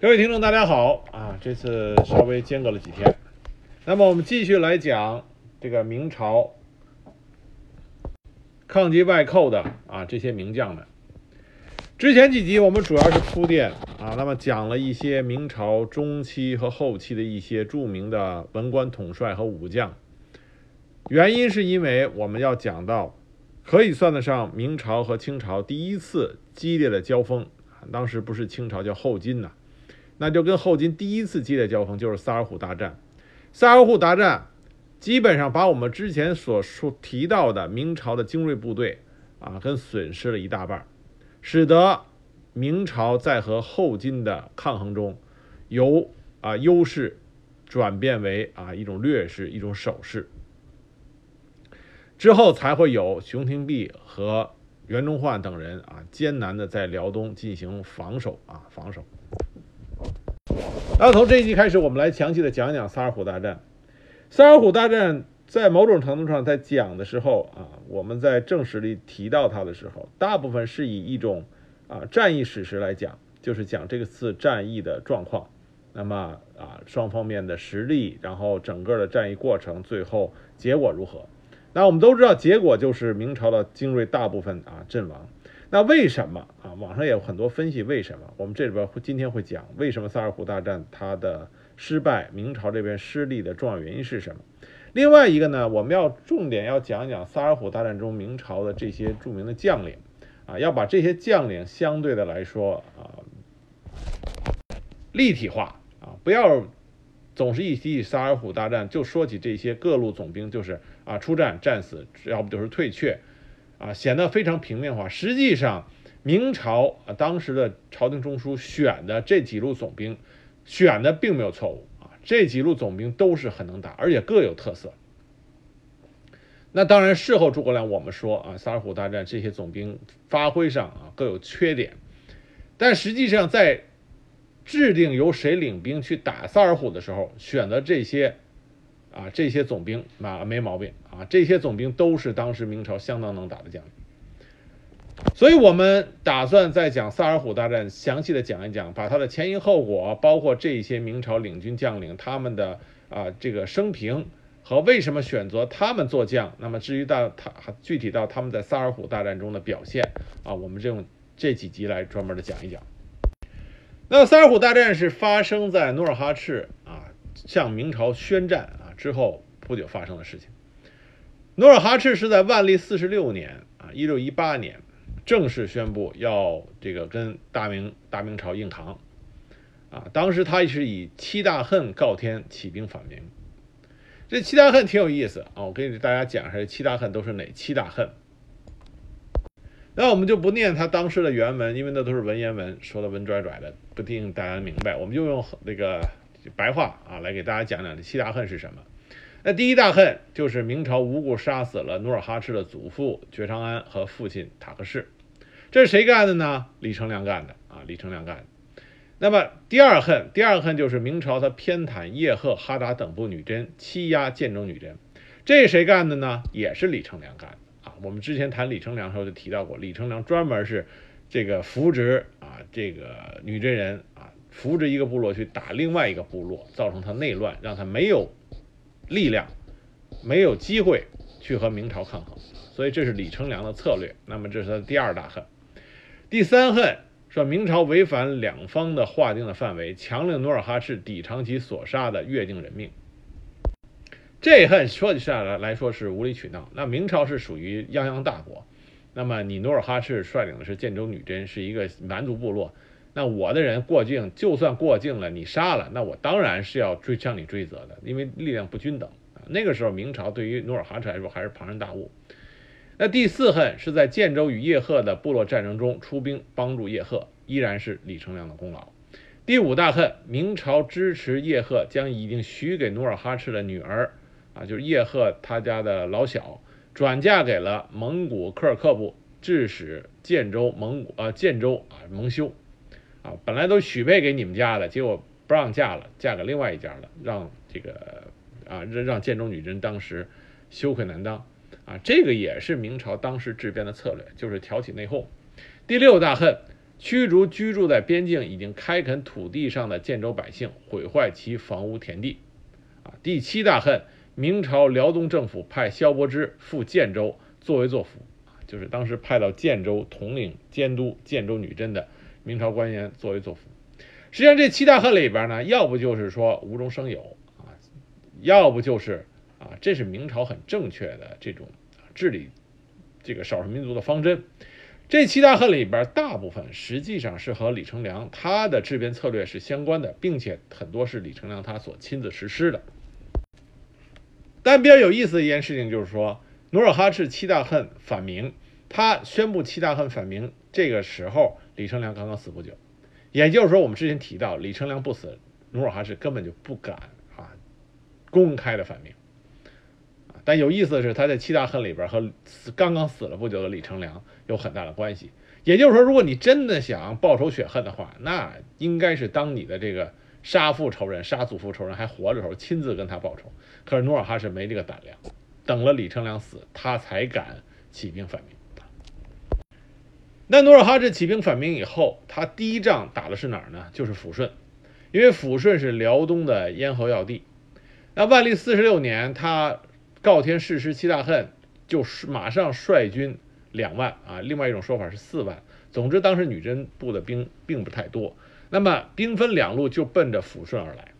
各位听众，大家好啊！这次稍微间隔了几天，那么我们继续来讲这个明朝抗击外寇的啊这些名将们。之前几集我们主要是铺垫啊，那么讲了一些明朝中期和后期的一些著名的文官统帅和武将，原因是因为我们要讲到可以算得上明朝和清朝第一次激烈的交锋，当时不是清朝叫后金呐。那就跟后金第一次激烈交锋就是萨尔浒大战，萨尔浒大战基本上把我们之前所说提到的明朝的精锐部队啊，跟损失了一大半，使得明朝在和后金的抗衡中，由啊优势转变为啊一种劣势，一种守势，之后才会有熊廷弼和袁崇焕等人啊艰难的在辽东进行防守啊防守。那从这一集开始，我们来详细的讲讲萨尔浒大战。萨尔浒大战在某种程度上，在讲的时候啊，我们在正史里提到它的时候，大部分是以一种啊战役史实来讲，就是讲这个次战役的状况。那么啊，双方面的实力，然后整个的战役过程，最后结果如何？那我们都知道，结果就是明朝的精锐大部分啊阵亡。那为什么啊？网上也有很多分析，为什么？我们这里边会今天会讲为什么萨尔浒大战它的失败，明朝这边失利的重要原因是什么？另外一个呢，我们要重点要讲讲萨尔浒大战中明朝的这些著名的将领啊，要把这些将领相对的来说啊立体化啊，不要总是一提起萨尔浒大战就说起这些各路总兵，就是啊出战战死，要不就是退却。啊，显得非常平面化。实际上，明朝啊当时的朝廷中枢选的这几路总兵，选的并没有错误啊。这几路总兵都是很能打，而且各有特色。那当然，事后诸葛亮我们说啊，萨尔浒大战这些总兵发挥上啊各有缺点，但实际上在制定由谁领兵去打萨尔浒的时候，选择这些。啊，这些总兵啊没毛病啊，这些总兵都是当时明朝相当能打的将领，所以我们打算在讲萨尔浒大战，详细的讲一讲，把它的前因后果，包括这些明朝领军将领他们的啊这个生平和为什么选择他们做将，那么至于到他具体到他们在萨尔浒大战中的表现啊，我们用这几集来专门的讲一讲。那萨尔浒大战是发生在努尔哈赤啊向明朝宣战啊。之后不久发生的事情，努尔哈赤是在万历四十六年啊，一六一八年正式宣布要这个跟大明大明朝硬扛啊。当时他是以七大恨告天起兵反明。这七大恨挺有意思啊，我给大家讲一下这七大恨都是哪七大恨。那我们就不念他当时的原文，因为那都是文言文，说的文拽拽的，不一定大家明白。我们就用那个白话啊来给大家讲讲这七大恨是什么。那第一大恨就是明朝无故杀死了努尔哈赤的祖父觉昌安和父亲塔克世，这是谁干的呢？李成梁干的啊，李成梁干的。那么第二恨，第二恨就是明朝他偏袒叶赫、哈达等部女真，欺压建州女真，这谁干的呢？也是李成梁干的啊。我们之前谈李成梁的时候就提到过，李成梁专门是这个扶植啊这个女真人啊，扶植一个部落去打另外一个部落，造成他内乱，让他没有。力量没有机会去和明朝抗衡，所以这是李成梁的策略。那么这是他的第二大恨。第三恨说明朝违反两方的划定的范围，强令努尔哈赤抵偿其所杀的越境人命。这恨说起下来来说是无理取闹。那明朝是属于泱泱大国，那么你努尔哈赤率领的是建州女真，是一个蛮族部落。那我的人过境，就算过境了，你杀了，那我当然是要追向你追责的，因为力量不均等啊。那个时候，明朝对于努尔哈赤来说还是庞然大物。那第四恨是在建州与叶赫的部落战争中出兵帮助叶赫，依然是李成梁的功劳。第五大恨，明朝支持叶赫将已经许给努尔哈赤的女儿啊，就是叶赫他家的老小，转嫁给了蒙古科尔克部，致使建州蒙古啊建州啊蒙羞。啊，本来都许配给你们家的，结果不让嫁了，嫁给另外一家了，让这个啊让让建州女真当时羞愧难当啊，这个也是明朝当时治边的策略，就是挑起内讧。第六大恨，驱逐居住在边境已经开垦土地上的建州百姓，毁坏其房屋田地。啊，第七大恨，明朝辽东政府派萧伯之赴建州作威作福，就是当时派到建州统领监督建州女真的明朝官员作威作福。实际上，这七大恨里边呢，要不就是说无中生有啊，要不就是啊，这是明朝很正确的这种治理这个少数民族的方针。这七大恨里边，大部分实际上是和李成梁他的治边策略是相关的，并且很多是李成梁他所亲自实施的。但比较有意思的一件事情就是说，努尔哈赤七大恨反明，他宣布七大恨反明，这个时候李成梁刚刚死不久。也就是说，我们之前提到，李成梁不死，努尔哈赤根本就不敢啊公开的反明。但有意思的是，他在七大恨里边和刚刚死了不久的李成梁有很大的关系。也就是说，如果你真的想报仇雪恨的话，那应该是当你的这个杀父仇人、杀祖父仇人还活着的时候，亲自跟他报仇。可是努尔哈赤没这个胆量，等了李成梁死，他才敢起兵反明。那努尔哈赤起兵反明以后，他第一仗打的是哪儿呢？就是抚顺，因为抚顺是辽东的咽喉要地。那万历四十六年，他告天誓师七大恨，就是马上率军两万啊，另外一种说法是四万。总之，当时女真部的兵并不太多，那么兵分两路就奔着抚顺而来。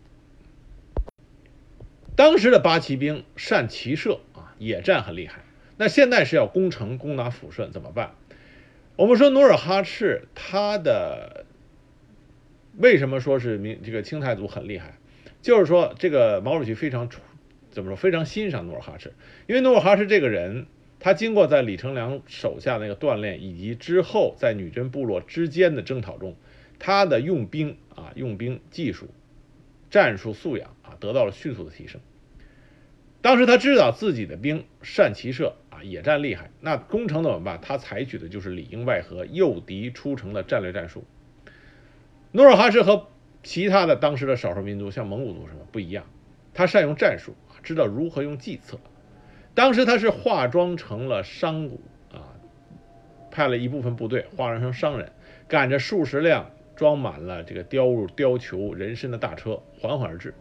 当时的八旗兵善骑射啊，野战很厉害。那现在是要攻城攻打抚顺，怎么办？我们说努尔哈赤，他的为什么说是明这个清太祖很厉害？就是说这个毛主席非常怎么说非常欣赏努尔哈赤，因为努尔哈赤这个人，他经过在李成梁手下那个锻炼，以及之后在女真部落之间的征讨中，他的用兵啊用兵技术、战术素养啊得到了迅速的提升。当时他知道自己的兵善骑射啊。野战厉害，那攻城怎么办？他采取的就是里应外合、诱敌出城的战略战术。努尔哈赤和其他的当时的少数民族，像蒙古族什么不一样，他善用战术，知道如何用计策。当时他是化妆成了商贾啊，派了一部分部队化妆成商人，赶着数十辆装满了这个雕入貂裘人参的大车缓缓而至，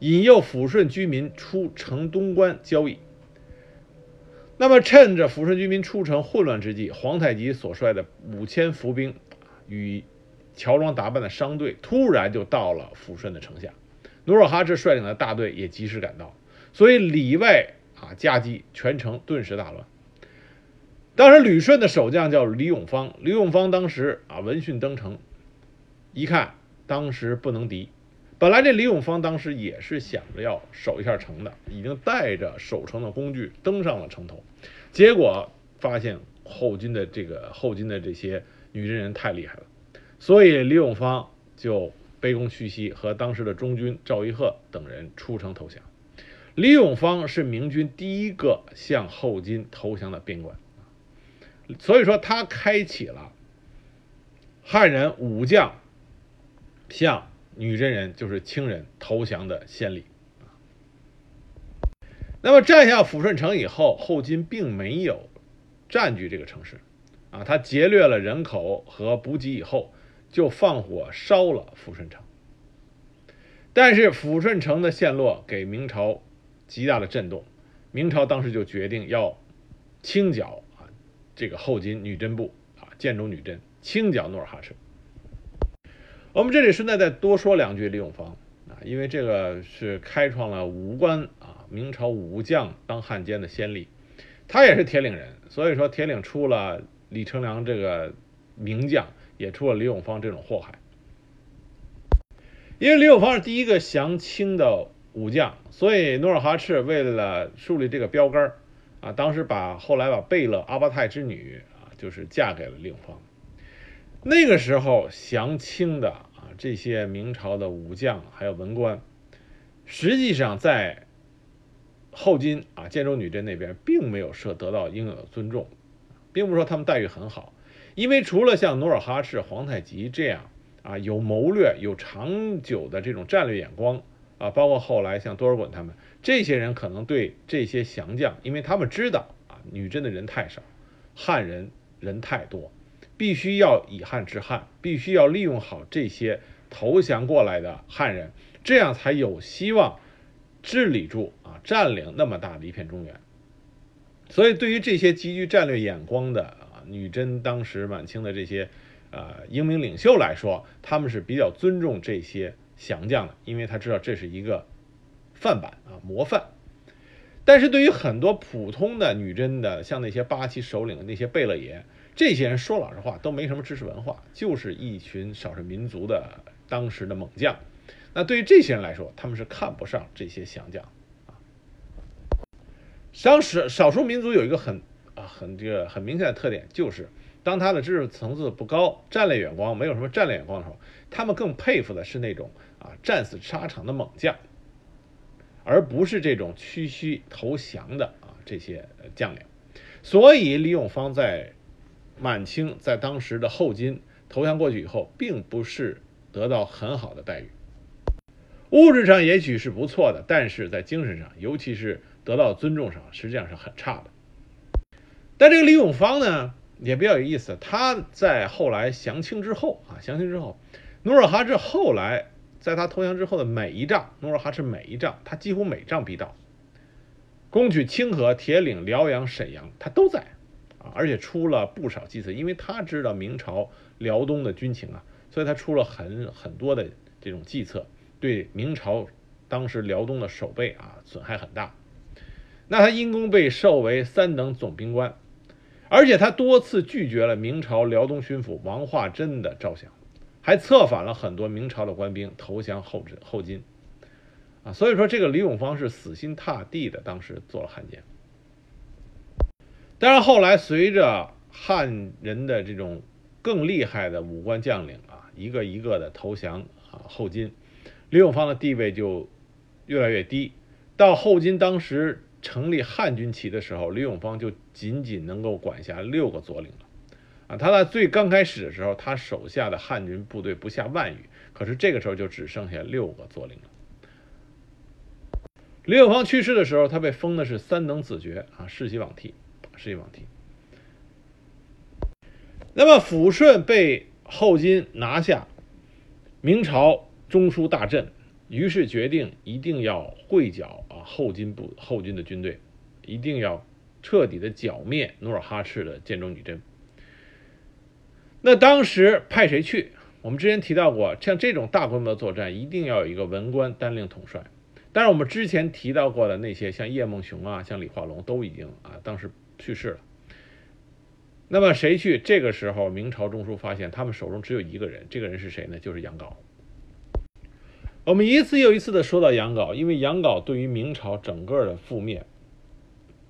引诱抚顺居民出城东关交易。那么，趁着抚顺居民出城混乱之际，皇太极所率的五千伏兵与乔装打扮的商队突然就到了抚顺的城下。努尔哈赤率领的大队也及时赶到，所以里外啊夹击，全城顿时大乱。当时旅顺的守将叫李永芳，李永芳当时啊闻讯登城，一看当时不能敌。本来这李永芳当时也是想着要守一下城的，已经带着守城的工具登上了城头，结果发现后金的这个后金的这些女真人太厉害了，所以李永芳就卑躬屈膝，和当时的中军赵一鹤等人出城投降。李永芳是明军第一个向后金投降的边关，所以说他开启了汉人武将向。女真人就是清人投降的先例那么占下抚顺城以后，后金并没有占据这个城市，啊，他劫掠了人口和补给以后，就放火烧了抚顺城。但是抚顺城的陷落给明朝极大的震动，明朝当时就决定要清剿啊这个后金女真部啊建州女真，清剿努尔哈赤。我们这里顺带再多说两句李永芳啊，因为这个是开创了武官啊，明朝武将当汉奸的先例。他也是铁岭人，所以说铁岭出了李成梁这个名将，也出了李永芳这种祸害。因为李永芳是第一个降清的武将，所以努尔哈赤为了树立这个标杆啊，当时把后来把贝勒阿巴泰之女啊，就是嫁给了李永芳。那个时候降清的。这些明朝的武将还有文官，实际上在后金啊建州女真那边并没有受得到应有的尊重，并不是说他们待遇很好，因为除了像努尔哈赤、皇太极这样啊有谋略、有长久的这种战略眼光啊，包括后来像多尔衮他们这些人，可能对这些降将，因为他们知道啊女真的人太少，汉人人太多。必须要以汉制汉，必须要利用好这些投降过来的汉人，这样才有希望治理住啊，占领那么大的一片中原。所以，对于这些极具战略眼光的啊，女真当时满清的这些呃英明领袖来说，他们是比较尊重这些降将的，因为他知道这是一个范板啊，模范。但是对于很多普通的女真的，像那些八旗首领、那些贝勒爷，这些人说老实话都没什么知识文化，就是一群少数民族的当时的猛将。那对于这些人来说，他们是看不上这些降将啊。当时少数民族有一个很啊很这个很明显的特点，就是当他的知识层次不高、战略眼光没有什么战略眼光的时候，他们更佩服的是那种啊战死沙场的猛将。而不是这种屈膝投降的啊这些将领，所以李永芳在满清在当时的后金投降过去以后，并不是得到很好的待遇，物质上也许是不错的，但是在精神上，尤其是得到尊重上，实际上是很差的。但这个李永芳呢，也比较有意思，他在后来降清之后啊，降清之后，努尔哈赤后来。在他投降之后的每一仗，努尔哈赤每一仗，他几乎每仗必到。攻取清河、铁岭、辽阳、沈阳，他都在啊，而且出了不少计策，因为他知道明朝辽东的军情啊，所以他出了很很多的这种计策，对明朝当时辽东的守备啊损害很大。那他因功被授为三等总兵官，而且他多次拒绝了明朝辽东巡抚王化贞的招降。还策反了很多明朝的官兵投降后金后金，啊，所以说这个李永芳是死心塌地的，当时做了汉奸。但是后来随着汉人的这种更厉害的武官将领啊，一个一个的投降啊后金，李永芳的地位就越来越低。到后金当时成立汉军旗的时候，李永芳就仅仅能够管辖六个左领了。啊，他在最刚开始的时候，他手下的汉军部队不下万余，可是这个时候就只剩下六个左领了。李永芳去世的时候，他被封的是三等子爵啊，世袭罔替，世袭罔替。那么抚顺被后金拿下，明朝中枢大振，于是决定一定要会剿啊后金部后金的军队，一定要彻底的剿灭努尔哈赤的建州女真。那当时派谁去？我们之前提到过，像这种大规模的作战，一定要有一个文官单令统帅。但是我们之前提到过的那些，像叶梦熊啊，像李化龙，都已经啊当时去世了。那么谁去？这个时候，明朝中枢发现他们手中只有一个人，这个人是谁呢？就是杨镐。我们一次又一次的说到杨镐，因为杨镐对于明朝整个的覆灭，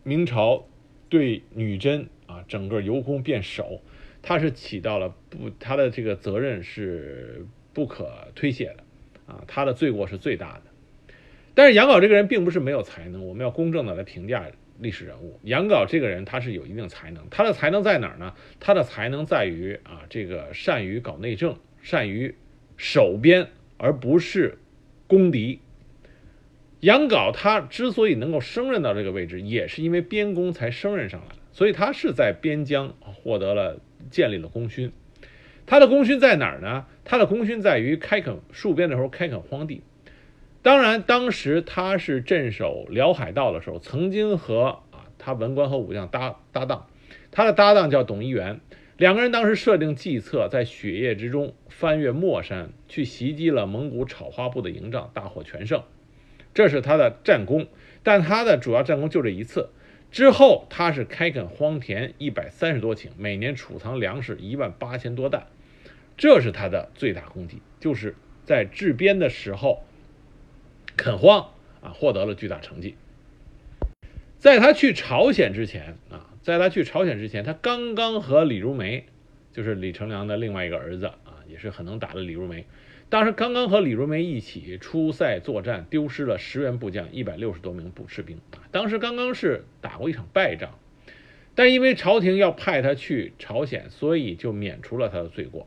明朝对女真啊整个由攻变守。他是起到了不，他的这个责任是不可推卸的，啊，他的罪过是最大的。但是杨镐这个人并不是没有才能，我们要公正的来评价历史人物。杨镐这个人他是有一定才能，他的才能在哪儿呢？他的才能在于啊，这个善于搞内政，善于守边，而不是攻敌。杨镐他之所以能够升任到这个位置，也是因为边功才升任上来的，所以他是在边疆获得了。建立了功勋，他的功勋在哪儿呢？他的功勋在于开垦戍边的时候开垦荒地。当然，当时他是镇守辽海道的时候，曾经和啊他文官和武将搭搭档，他的搭档叫董一元，两个人当时设定计策，在雪夜之中翻越莫山，去袭击了蒙古草花部的营帐，大获全胜。这是他的战功，但他的主要战功就这一次。之后，他是开垦荒田一百三十多顷，每年储藏粮食一万八千多担，这是他的最大功绩，就是在治边的时候垦荒啊，获得了巨大成绩。在他去朝鲜之前啊，在他去朝鲜之前，他刚刚和李如梅，就是李成梁的另外一个儿子啊，也是很能打的李如梅。当时刚刚和李如梅一起出塞作战，丢失了十员部将、一百六十多名步士兵。当时刚刚是打过一场败仗，但因为朝廷要派他去朝鲜，所以就免除了他的罪过。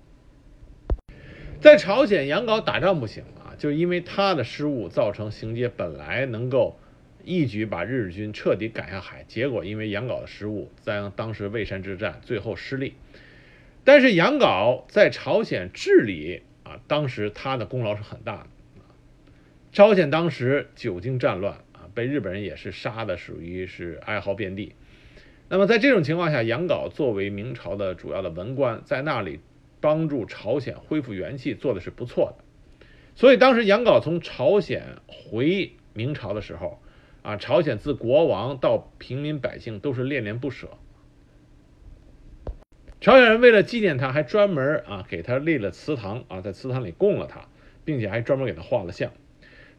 在朝鲜，杨镐打仗不行啊，就因为他的失误，造成行街本来能够一举把日军彻底赶下海，结果因为杨镐的失误，在当时蔚山之战最后失利。但是杨镐在朝鲜治理啊，当时他的功劳是很大的。朝鲜当时久经战乱啊，被日本人也是杀的，属于是哀嚎遍地。那么在这种情况下，杨镐作为明朝的主要的文官，在那里帮助朝鲜恢复元气，做的是不错的。所以当时杨镐从朝鲜回明朝的时候，啊，朝鲜自国王到平民百姓都是恋恋不舍。朝鲜人为了纪念他，还专门啊给他立了祠堂啊，在祠堂里供了他，并且还专门给他画了像。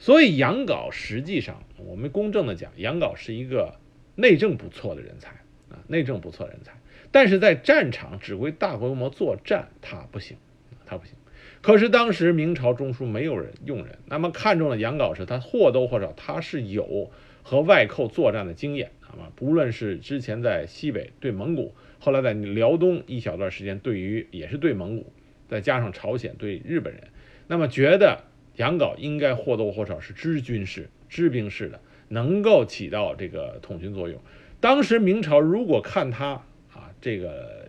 所以杨镐实际上，我们公正的讲，杨镐是一个内政不错的人才啊，内政不错人才。但是在战场指挥大规模作战，他不行，他不行。可是当时明朝中枢没有人用人，那么看中了杨镐时，他或多或少他是有和外寇作战的经验啊，不论是之前在西北对蒙古。后来在辽东一小段时间，对于也是对蒙古，再加上朝鲜对日本人，那么觉得杨镐应该或多或少是知军事、知兵事的，能够起到这个统军作用。当时明朝如果看他啊这个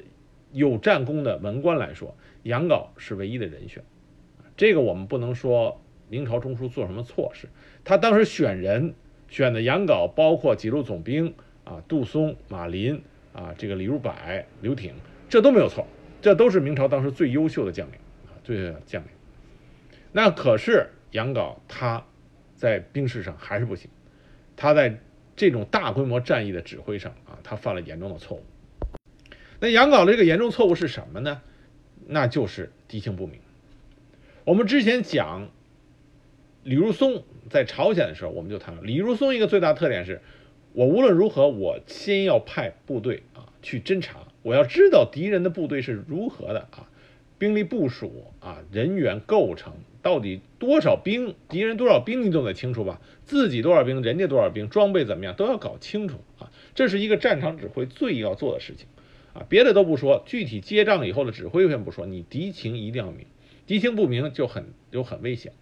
有战功的文官来说，杨镐是唯一的人选。这个我们不能说明朝中枢做什么错事，他当时选人选的杨镐，包括几路总兵啊杜松、马林。啊，这个李如柏、刘挺，这都没有错，这都是明朝当时最优秀的将领啊，最优秀的将领。那可是杨镐他在兵事上还是不行，他在这种大规模战役的指挥上啊，他犯了严重的错误。那杨镐的这个严重错误是什么呢？那就是敌情不明。我们之前讲李如松在朝鲜的时候，我们就谈了李如松一个最大特点是。我无论如何，我先要派部队啊去侦查，我要知道敌人的部队是如何的啊，兵力部署啊，人员构成到底多少兵，敌人多少兵你都得清楚吧？自己多少兵，人家多少兵，装备怎么样都要搞清楚啊。这是一个战场指挥最要做的事情啊。别的都不说，具体接仗以后的指挥先不说，你敌情一定要明，敌情不明就很就很危险。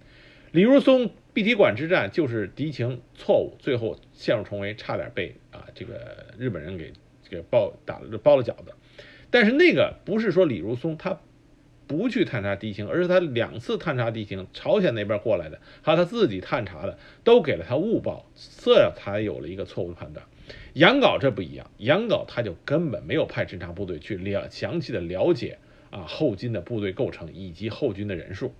李如松碧提馆之战就是敌情错误，最后陷入重围，差点被啊这个日本人给给包打了包了饺子。但是那个不是说李如松他不去探查敌情，而是他两次探查敌情，朝鲜那边过来的，还有他自己探查的，都给了他误报，这才有了一个错误的判断。杨镐这不一样，杨镐他就根本没有派侦察部队去了详细的了解啊后金的部队构成以及后军的人数。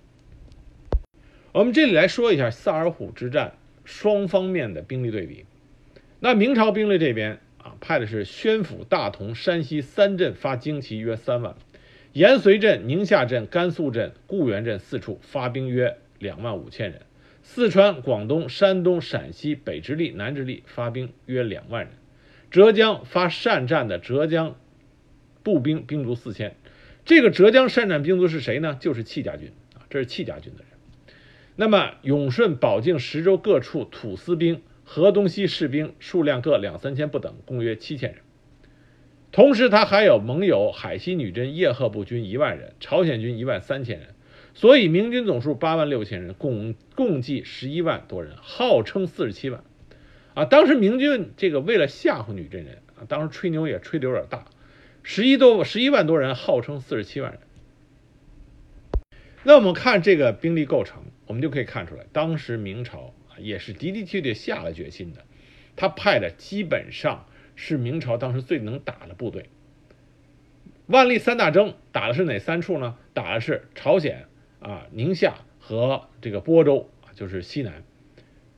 我们这里来说一下萨尔浒之战双方面的兵力对比。那明朝兵力这边啊，派的是宣府、大同、山西三镇发精骑约三万，延绥镇、宁夏镇、甘肃镇、固原镇四处发兵约两万五千人。四川、广东、山东、陕西北直隶、南直隶发兵约两万人。浙江发善战的浙江步兵兵卒四千。这个浙江善战兵卒是谁呢？就是戚家军啊，这是戚家军的人。那么，永顺、保定、石州各处土司兵、河东西士兵数量各两三千不等，共约七千人。同时，他还有盟友海西女真叶赫部军一万人，朝鲜军一万三千人，所以明军总数八万六千人，共共计十一万多人，号称四十七万。啊，当时明军这个为了吓唬女真人啊，当时吹牛也吹得有点大，十一多十一万多人，号称四十七万人。那我们看这个兵力构成。我们就可以看出来，当时明朝啊也是的的确确下了决心的，他派的基本上是明朝当时最能打的部队。万历三大征打的是哪三处呢？打的是朝鲜啊、宁夏和这个播州啊，就是西南。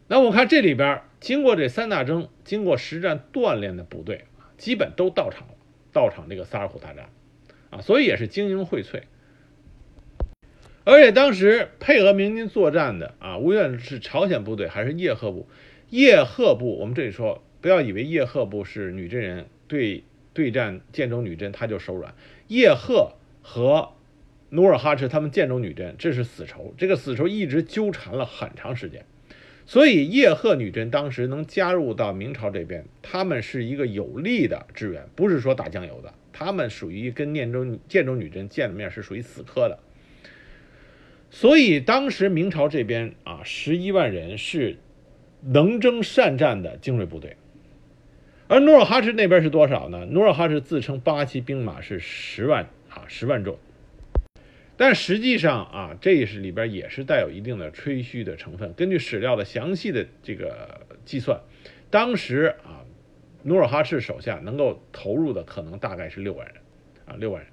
那我看这里边经过这三大征、经过实战锻炼的部队，基本都到场了，到场这个萨尔浒大战啊，所以也是精英荟萃。而且当时配合明军作战的啊，无论是朝鲜部队还是叶赫部，叶赫部，我们这里说，不要以为叶赫部是女真人对对战建州女真他就手软，叶赫和努尔哈赤他们建州女真这是死仇，这个死仇一直纠缠了很长时间，所以叶赫女真当时能加入到明朝这边，他们是一个有力的支援，不是说打酱油的，他们属于跟念州建州女真见了面是属于死磕的。所以当时明朝这边啊，十一万人是能征善战的精锐部队，而努尔哈赤那边是多少呢？努尔哈赤自称八旗兵马是十万啊十万众。但实际上啊，这是里边也是带有一定的吹嘘的成分。根据史料的详细的这个计算，当时啊，努尔哈赤手下能够投入的可能大概是六万人，啊，六万人。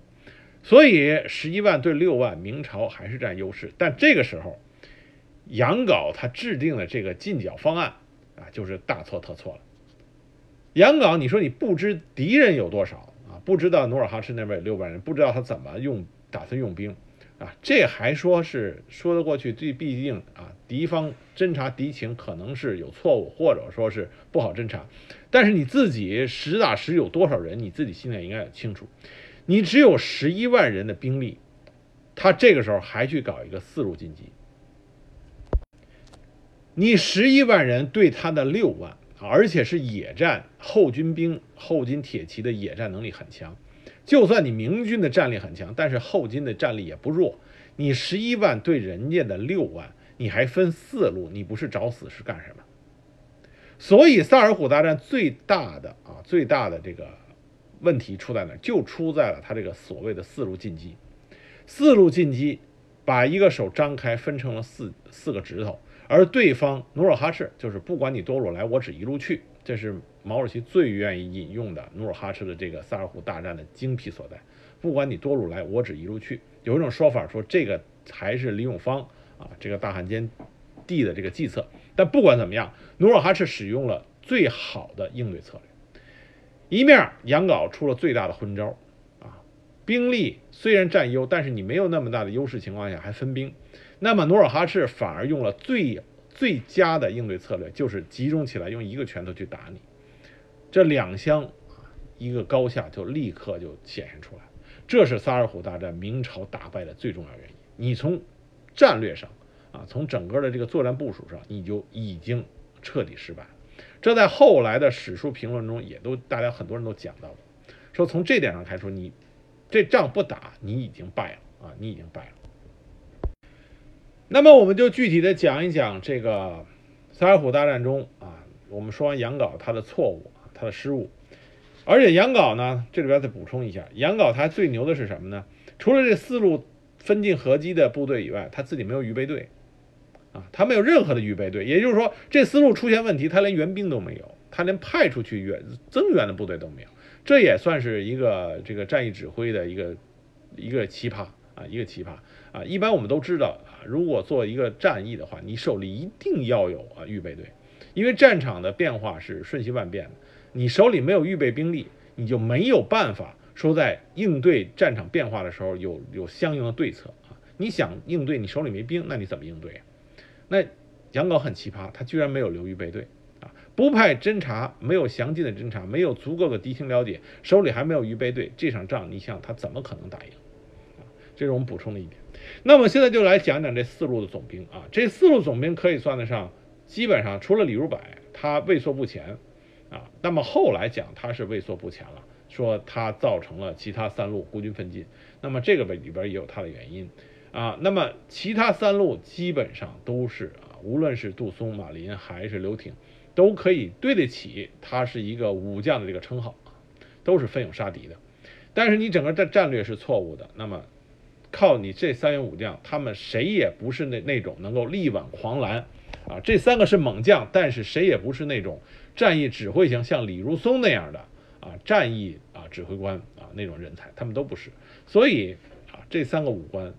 所以十一万对六万，明朝还是占优势。但这个时候，杨镐他制定的这个进剿方案啊，就是大错特错了。杨镐，你说你不知敌人有多少啊？不知道努尔哈赤那边有六万人，不知道他怎么用，打算用兵。啊，这还说是说得过去，这毕竟啊，敌方侦察敌情可能是有错误，或者说是不好侦察。但是你自己实打实有多少人，你自己心里应该清楚。你只有十一万人的兵力，他这个时候还去搞一个四路进击，你十一万人对他的六万，而且是野战后军兵、后金铁骑的野战能力很强。就算你明军的战力很强，但是后金的战力也不弱。你十一万对人家的六万，你还分四路，你不是找死是干什么？所以萨尔浒大战最大的啊，最大的这个问题出在哪？就出在了他这个所谓的四路进击。四路进击，把一个手张开，分成了四四个指头，而对方努尔哈赤就是不管你多路来，我只一路去。这是毛主席最愿意引用的努尔哈赤的这个萨尔浒大战的精辟所在。不管你多路来，我只一路去。有一种说法说，这个还是李永芳啊，这个大汉奸帝的这个计策。但不管怎么样，努尔哈赤使用了最好的应对策略。一面杨镐出了最大的昏招啊，兵力虽然占优，但是你没有那么大的优势情况下还分兵，那么努尔哈赤反而用了最。最佳的应对策略就是集中起来，用一个拳头去打你。这两相，一个高下就立刻就显现出来。这是萨尔浒大战明朝打败的最重要原因。你从战略上啊，从整个的这个作战部署上，你就已经彻底失败。这在后来的史书评论中也都大家很多人都讲到了，说从这点上来说，你这仗不打，你已经败了啊，你已经败了。那么我们就具体的讲一讲这个萨尔浒大战中啊，我们说完杨镐他的错误他的失误，而且杨镐呢，这里边再补充一下，杨镐他最牛的是什么呢？除了这四路分进合击的部队以外，他自己没有预备队啊，他没有任何的预备队，也就是说这思路出现问题，他连援兵都没有，他连派出去援增援的部队都没有，这也算是一个这个战役指挥的一个一个奇葩啊，一个奇葩。啊，一般我们都知道啊，如果做一个战役的话，你手里一定要有啊预备队，因为战场的变化是瞬息万变的，你手里没有预备兵力，你就没有办法说在应对战场变化的时候有有相应的对策啊。你想应对，你手里没兵，那你怎么应对？那杨镐很奇葩，他居然没有留预备队啊，不派侦察，没有详尽的侦察，没有足够的敌情了解，手里还没有预备队，这场仗你想他怎么可能打赢？啊，这是我们补充的一点。那么现在就来讲讲这四路的总兵啊，这四路总兵可以算得上，基本上除了李如柏，他畏缩不前啊。那么后来讲他是畏缩不前了，说他造成了其他三路孤军奋进。那么这个里边也有他的原因啊。那么其他三路基本上都是啊，无论是杜松、马林还是刘挺，都可以对得起他是一个武将的这个称号，都是奋勇杀敌的。但是你整个战战略是错误的，那么。靠你这三员武将，他们谁也不是那那种能够力挽狂澜，啊，这三个是猛将，但是谁也不是那种战役指挥型，像李如松那样的啊，战役啊指挥官啊那种人才，他们都不是。所以啊，这三个武官，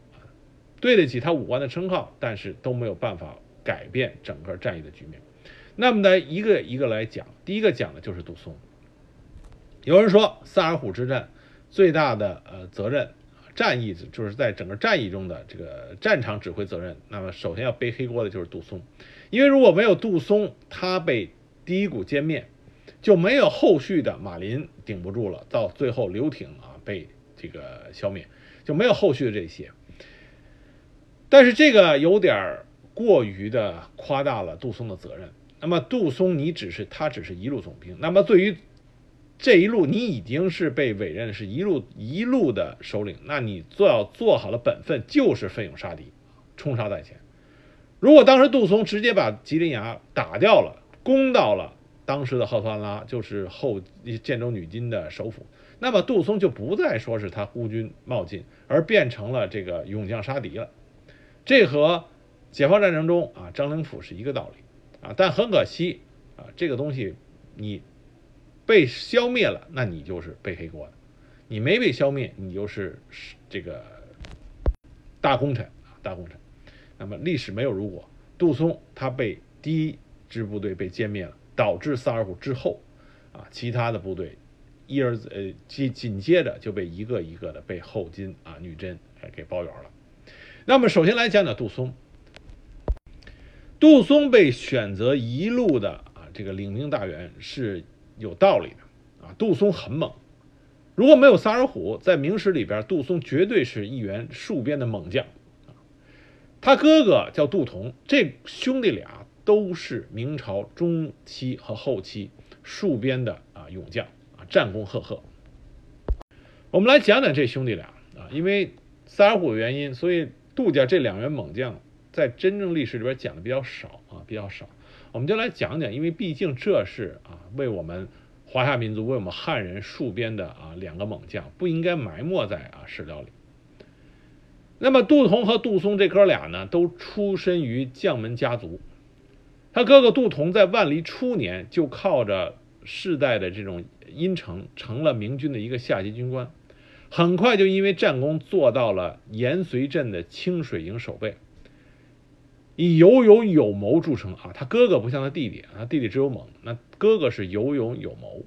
对得起他武官的称号，但是都没有办法改变整个战役的局面。那么呢，一个一个来讲，第一个讲的就是杜松。有人说萨尔浒之战最大的呃责任。战役就是在整个战役中的这个战场指挥责任，那么首先要背黑锅的就是杜松，因为如果没有杜松，他被第一股歼灭，就没有后续的马林顶不住了，到最后刘挺啊被这个消灭，就没有后续的这些。但是这个有点过于的夸大了杜松的责任。那么杜松，你只是他只是一路总兵，那么对于。这一路你已经是被委任是一路一路的首领，那你做要做好了本分，就是奋勇杀敌，冲杀在前。如果当时杜松直接把吉林崖打掉了，攻到了当时的赫图阿拉，就是后建州女金的首府，那么杜松就不再说是他孤军冒进，而变成了这个勇将杀敌了。这和解放战争中啊张灵甫是一个道理啊，但很可惜啊，这个东西你被消灭了，那你就是背黑锅的；你没被消灭，你就是这个大功臣啊，大功臣。那么历史没有如果，杜松他被第一支部队被歼灭了，导致萨尔浒之后啊，其他的部队一而呃紧紧接着就被一个一个的被后金啊女真给包圆了。那么首先来讲讲杜松，杜松被选择一路的啊这个领兵大员是有道理的啊，杜松很猛，如果没有萨尔浒，在明史里边，杜松绝对是一员戍边的猛将。他哥哥叫杜同，这兄弟俩都是明朝中期和后期戍边的啊勇将啊，战功赫赫。我们来讲讲这兄弟俩啊，因为萨尔浒的原因，所以杜家这两员猛将在真正历史里边讲的比较少啊，比较少。我们就来讲讲，因为毕竟这是啊为我们华夏民族、为我们汉人戍边的啊两个猛将，不应该埋没在啊史料里。那么杜同和杜松这哥俩呢，都出身于将门家族。他哥哥杜同在万历初年就靠着世代的这种荫承，成了明军的一个下级军官。很快就因为战功做到了延绥镇的清水营守备，以有勇有谋著称啊。他哥哥不像他弟弟，他弟弟只有猛，那哥哥是有勇有谋。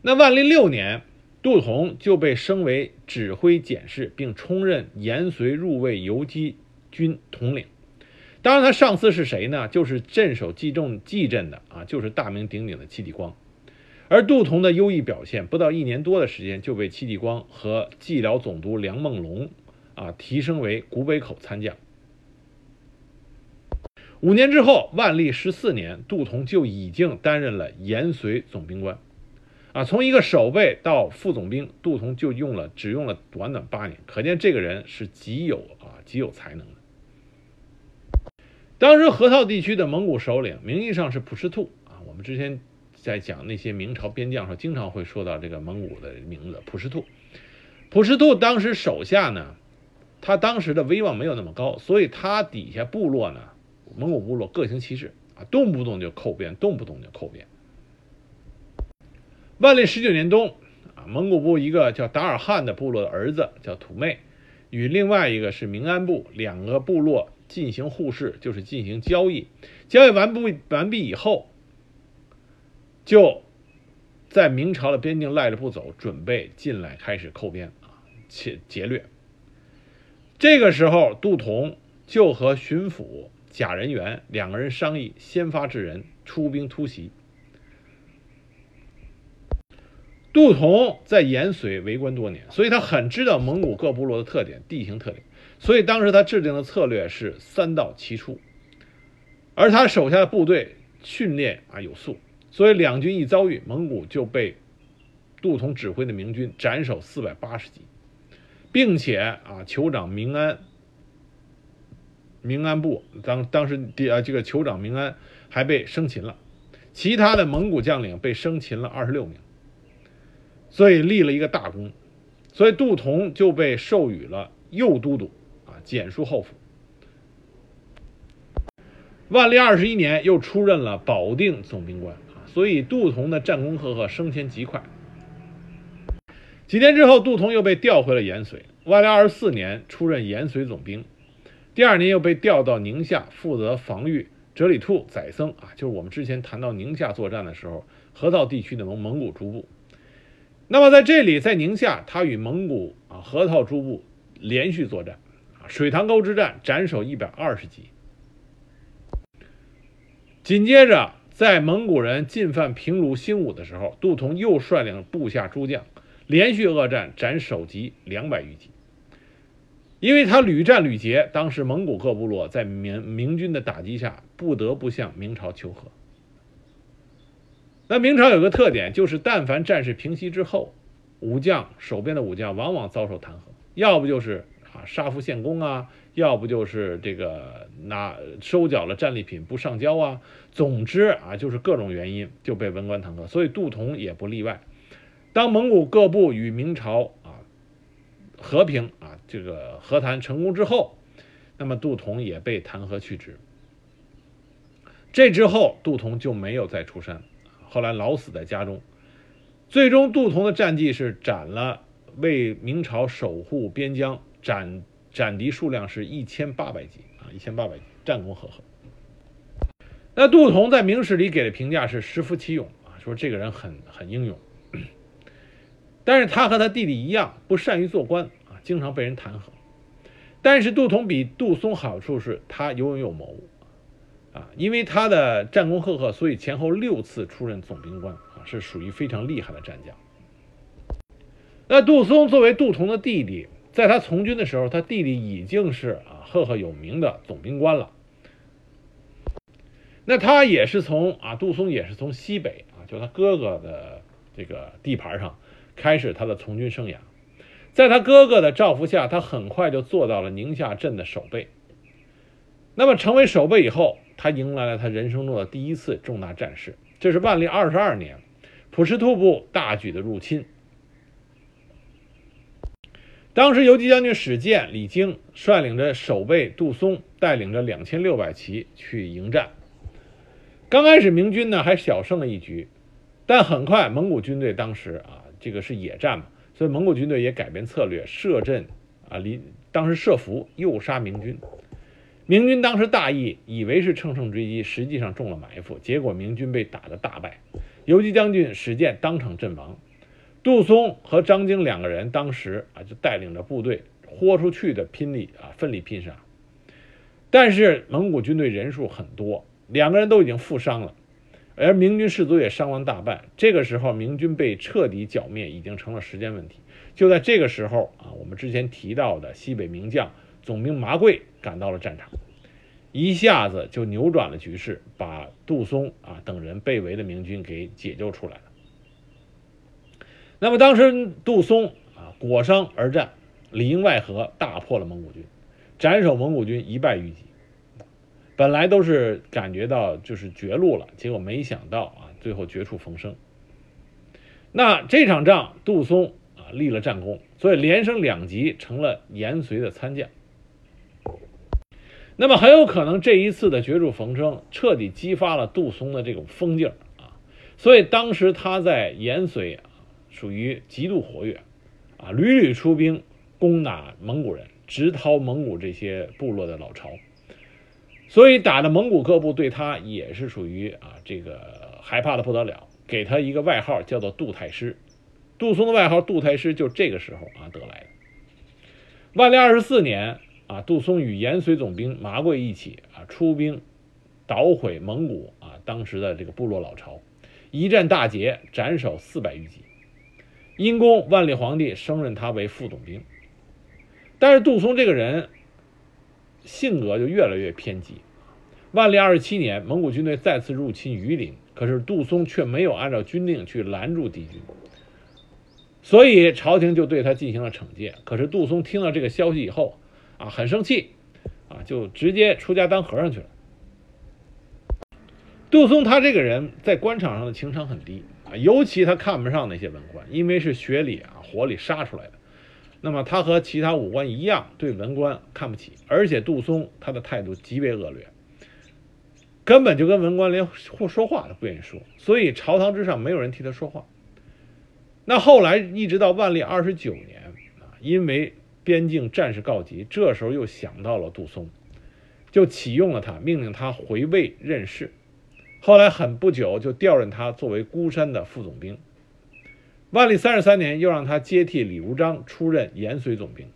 那万历六年。杜同就被升为指挥检视，并充任延绥入卫游击军统领。当然，他上司是谁呢？就是镇守蓟中蓟镇的啊，就是大名鼎鼎的戚继光。而杜同的优异表现，不到一年多的时间，就被戚继光和蓟辽总督梁梦龙啊提升为古北口参将。五年之后，万历十四年，杜同就已经担任了延绥总兵官。啊，从一个守备到副总兵，杜同就用了只用了短短八年，可见这个人是极有啊极有才能的。当时河套地区的蒙古首领名义上是普什图啊，我们之前在讲那些明朝边将时候，经常会说到这个蒙古的名字普什图。普什图当时手下呢，他当时的威望没有那么高，所以他底下部落呢，蒙古部落各行其事啊，动不动就寇边，动不动就寇边。万历十九年冬，啊，蒙古部一个叫达尔汉的部落的儿子叫土妹，与另外一个是明安部两个部落进行互市，就是进行交易。交易完不完毕以后，就在明朝的边境赖着不走，准备进来开始寇边啊，劫劫掠。这个时候，杜同就和巡抚贾仁元两个人商议，先发制人，出兵突袭。杜同在延绥为官多年，所以他很知道蒙古各部落的特点、地形特点。所以当时他制定的策略是三到齐出，而他手下的部队训练啊有素，所以两军一遭遇，蒙古就被杜同指挥的明军斩首四百八十级，并且啊酋长明安、明安部当当时第啊这个酋长明安还被生擒了，其他的蒙古将领被生擒了二十六名。所以立了一个大功，所以杜同就被授予了右都督，啊，简书后府。万历二十一年，又出任了保定总兵官，所以杜同的战功赫赫，升迁极快。几年之后，杜同又被调回了延绥。万历二十四年，出任延绥总兵，第二年又被调到宁夏，负责防御哲里兔宰僧，啊，就是我们之前谈到宁夏作战的时候，河套地区的蒙蒙古诸部。那么在这里，在宁夏，他与蒙古啊河套诸部连续作战，水塘沟之战斩首一百二十级。紧接着，在蒙古人进犯平卢兴武的时候，杜同又率领部下诸将连续恶战，斩首级两百余级。因为他屡战屡捷，当时蒙古各部落在明明军的打击下，不得不向明朝求和。那明朝有个特点，就是但凡战事平息之后，武将手边的武将往往遭受弹劾，要不就是啊杀俘献公啊，要不就是这个拿收缴了战利品不上交啊，总之啊就是各种原因就被文官弹劾，所以杜同也不例外。当蒙古各部与明朝啊和平啊这个和谈成功之后，那么杜同也被弹劾去职。这之后，杜同就没有再出山，后来老死在家中。最终，杜同的战绩是斩了为明朝守护边疆，斩斩敌数量是一千八百级啊，一千八百级，战功赫赫。那杜同在明史里给的评价是实服其勇啊，说这个人很很英勇。但是他和他弟弟一样，不善于做官啊，经常被人弹劾。但是杜同比杜松好处是他有勇有谋啊，因为他的战功赫赫，所以前后六次出任总兵官啊。是属于非常厉害的战将。那杜松作为杜同的弟弟，在他从军的时候，他弟弟已经是啊赫赫有名的总兵官了。那他也是从啊杜松也是从西北啊，就他哥哥的这个地盘上开始他的从军生涯。在他哥哥的照拂下，他很快就做到了宁夏镇的守备。那么成为守备以后，他迎来了他人生中的第一次重大战事，这是万历二十二年。普什图部大举的入侵，当时游击将军史建、李经率领着守备杜松，带领着两千六百骑去迎战。刚开始明军呢还小胜了一局，但很快蒙古军队当时啊这个是野战嘛，所以蒙古军队也改变策略，设阵啊离当时设伏诱杀明军。明军当时大意，以为是乘胜追击，实际上中了埋伏，结果明军被打得大败。游击将军史建当场阵亡，杜松和张经两个人当时啊就带领着部队豁出去的拼力啊奋力拼杀，但是蒙古军队人数很多，两个人都已经负伤了，而明军士卒也伤亡大半。这个时候明军被彻底剿灭已经成了时间问题。就在这个时候啊，我们之前提到的西北名将总兵麻贵赶到了战场。一下子就扭转了局势，把杜松啊等人被围的明军给解救出来了。那么当时杜松啊裹伤而战，里应外合，大破了蒙古军，斩首蒙古军一败于己。本来都是感觉到就是绝路了，结果没想到啊最后绝处逢生。那这场仗杜松啊立了战功，所以连升两级，成了延绥的参将。那么很有可能这一次的绝处逢生，彻底激发了杜松的这种疯劲儿啊，所以当时他在延绥，属于极度活跃，啊屡屡出兵攻打蒙古人，直掏蒙古这些部落的老巢，所以打的蒙古各部对他也是属于啊这个害怕的不得了，给他一个外号叫做杜太师，杜松的外号杜太师就这个时候啊得来的。万历二十四年。啊，杜松与延绥总兵麻贵一起啊出兵捣毁蒙古啊当时的这个部落老巢，一战大捷，斩首四百余级。因功，万历皇帝升任他为副总兵。但是杜松这个人性格就越来越偏激。万历二十七年，蒙古军队再次入侵榆林，可是杜松却没有按照军令去拦住敌军，所以朝廷就对他进行了惩戒。可是杜松听到这个消息以后，啊，很生气，啊，就直接出家当和尚去了。杜松他这个人在官场上的情商很低尤其他看不上那些文官，因为是血里啊火里杀出来的。那么他和其他武官一样，对文官看不起，而且杜松他的态度极为恶劣，根本就跟文官连说话都不愿意说，所以朝堂之上没有人替他说话。那后来一直到万历二十九年啊，因为。边境战事告急，这时候又想到了杜松，就启用了他，命令他回魏任事。后来很不久就调任他作为孤山的副总兵。万历三十三年，又让他接替李如章出任延绥总兵。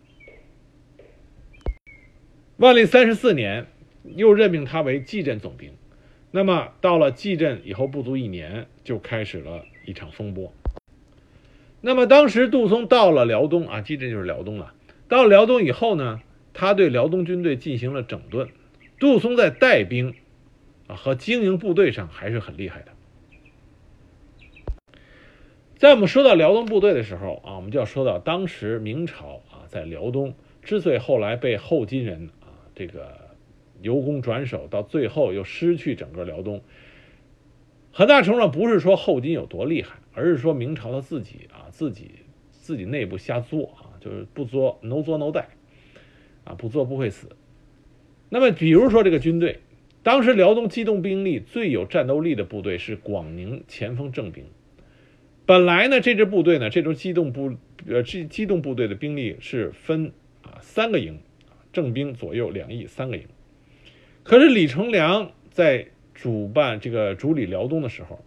万历三十四年，又任命他为蓟镇总兵。那么到了蓟镇以后不足一年，就开始了一场风波。那么当时杜松到了辽东啊，蓟镇就是辽东了。到辽东以后呢，他对辽东军队进行了整顿。杜松在带兵啊和经营部队上还是很厉害的。在我们说到辽东部队的时候啊，我们就要说到当时明朝啊在辽东之所以后来被后金人啊这个由攻转守，到最后又失去整个辽东，很大程度上不是说后金有多厉害，而是说明朝他自己啊自己自己内部瞎作啊，就是不作 no 作 no die 啊，不作不会死。那么比如说这个军队，当时辽东机动兵力最有战斗力的部队是广宁前锋正兵。本来呢，这支部队呢，这支机动部呃机机动部队的兵力是分啊三个营，正兵左右两翼三个营。可是李成梁在主办这个主理辽东的时候，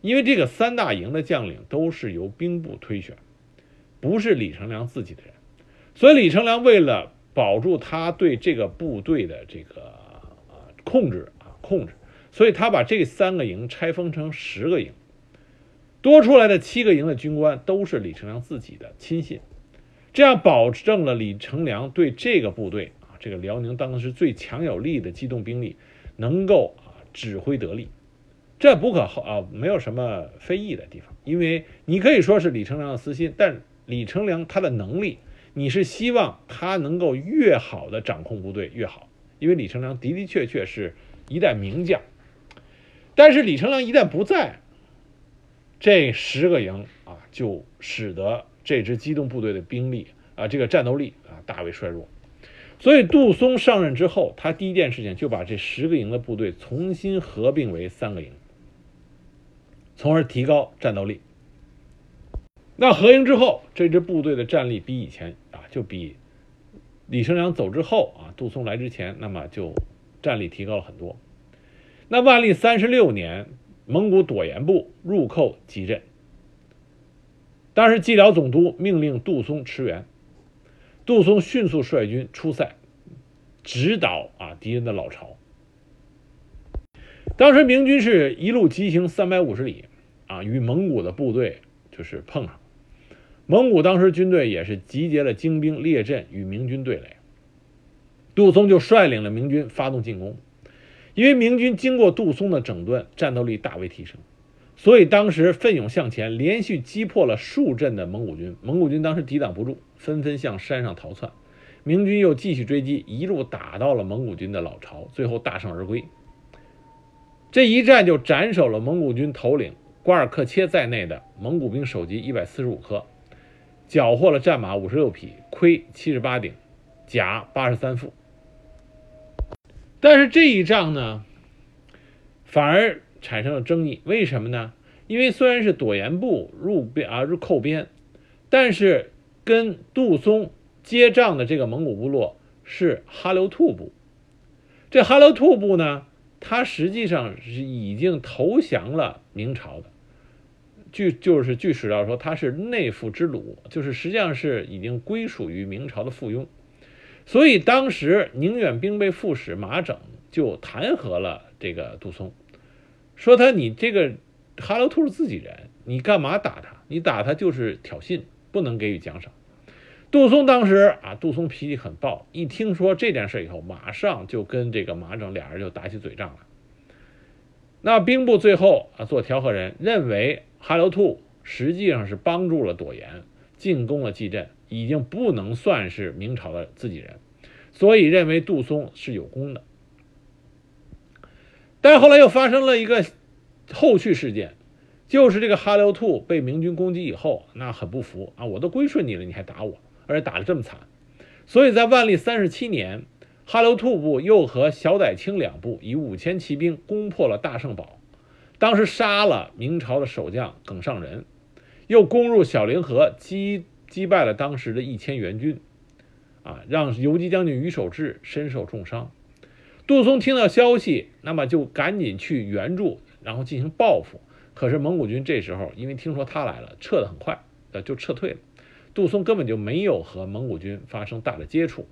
因为这个三大营的将领都是由兵部推选，不是李成梁自己的人，所以李成梁为了保住他对这个部队的这个控制啊控制，所以他把这三个营拆分成十个营。多出来的七个营的军官都是李成梁自己的亲信，这样保证了李成梁对这个部队啊，这个辽宁当时最强有力的机动兵力能够啊指挥得力，这不可啊没有什么非议的地方，因为你可以说是李成梁的私心，但李成梁他的能力，你是希望他能够越好的掌控部队越好，因为李成梁的的确确是一代名将，但是李成梁一旦不在。这十个营啊，就使得这支机动部队的兵力啊，这个战斗力啊，大为衰弱。所以杜松上任之后，他第一件事情就把这十个营的部队重新合并为三个营，从而提高战斗力。那合营之后，这支部队的战力比以前啊，就比李成梁走之后啊，杜松来之前，那么就战力提高了很多。那万历三十六年。蒙古朵颜部入寇集镇，当时蓟辽总督命令杜松驰援，杜松迅速率军出塞，直捣啊敌人的老巢。当时明军是一路急行三百五十里，啊与蒙古的部队就是碰上，蒙古当时军队也是集结了精兵列阵与明军对垒，杜松就率领了明军发动进攻。因为明军经过杜松的整顿，战斗力大为提升，所以当时奋勇向前，连续击破了数阵的蒙古军。蒙古军当时抵挡不住，纷纷向山上逃窜。明军又继续追击，一路打到了蒙古军的老巢，最后大胜而归。这一战就斩首了蒙古军头领瓜尔克切在内的蒙古兵首级一百四十五颗，缴获了战马五十六匹，盔七十八顶，甲八十三副。但是这一仗呢，反而产生了争议。为什么呢？因为虽然是朵颜部入边啊入寇边，但是跟杜松接仗的这个蒙古部落是哈留兔部。这哈留兔部呢，它实际上是已经投降了明朝的。据就是据史料说，他是内附之虏，就是实际上是已经归属于明朝的附庸。所以当时宁远兵备副使马整就弹劾了这个杜松，说他你这个哈罗兔是自己人，你干嘛打他？你打他就是挑衅，不能给予奖赏。杜松当时啊，杜松脾气很暴，一听说这件事以后，马上就跟这个马整俩人就打起嘴仗了。那兵部最后啊做调和人，认为哈罗兔实际上是帮助了朵颜进攻了蓟镇。已经不能算是明朝的自己人，所以认为杜松是有功的。但后来又发生了一个后续事件，就是这个哈留兔被明军攻击以后，那很不服啊！我都归顺你了，你还打我，而且打得这么惨。所以在万历三十七年，哈留兔部又和小傣青两部以五千骑兵攻破了大圣堡，当时杀了明朝的守将耿尚仁，又攻入小凌河击。击败了当时的一千援军，啊，让游击将军于守志身受重伤。杜松听到消息，那么就赶紧去援助，然后进行报复。可是蒙古军这时候因为听说他来了，撤得很快，呃，就撤退了。杜松根本就没有和蒙古军发生大的接触，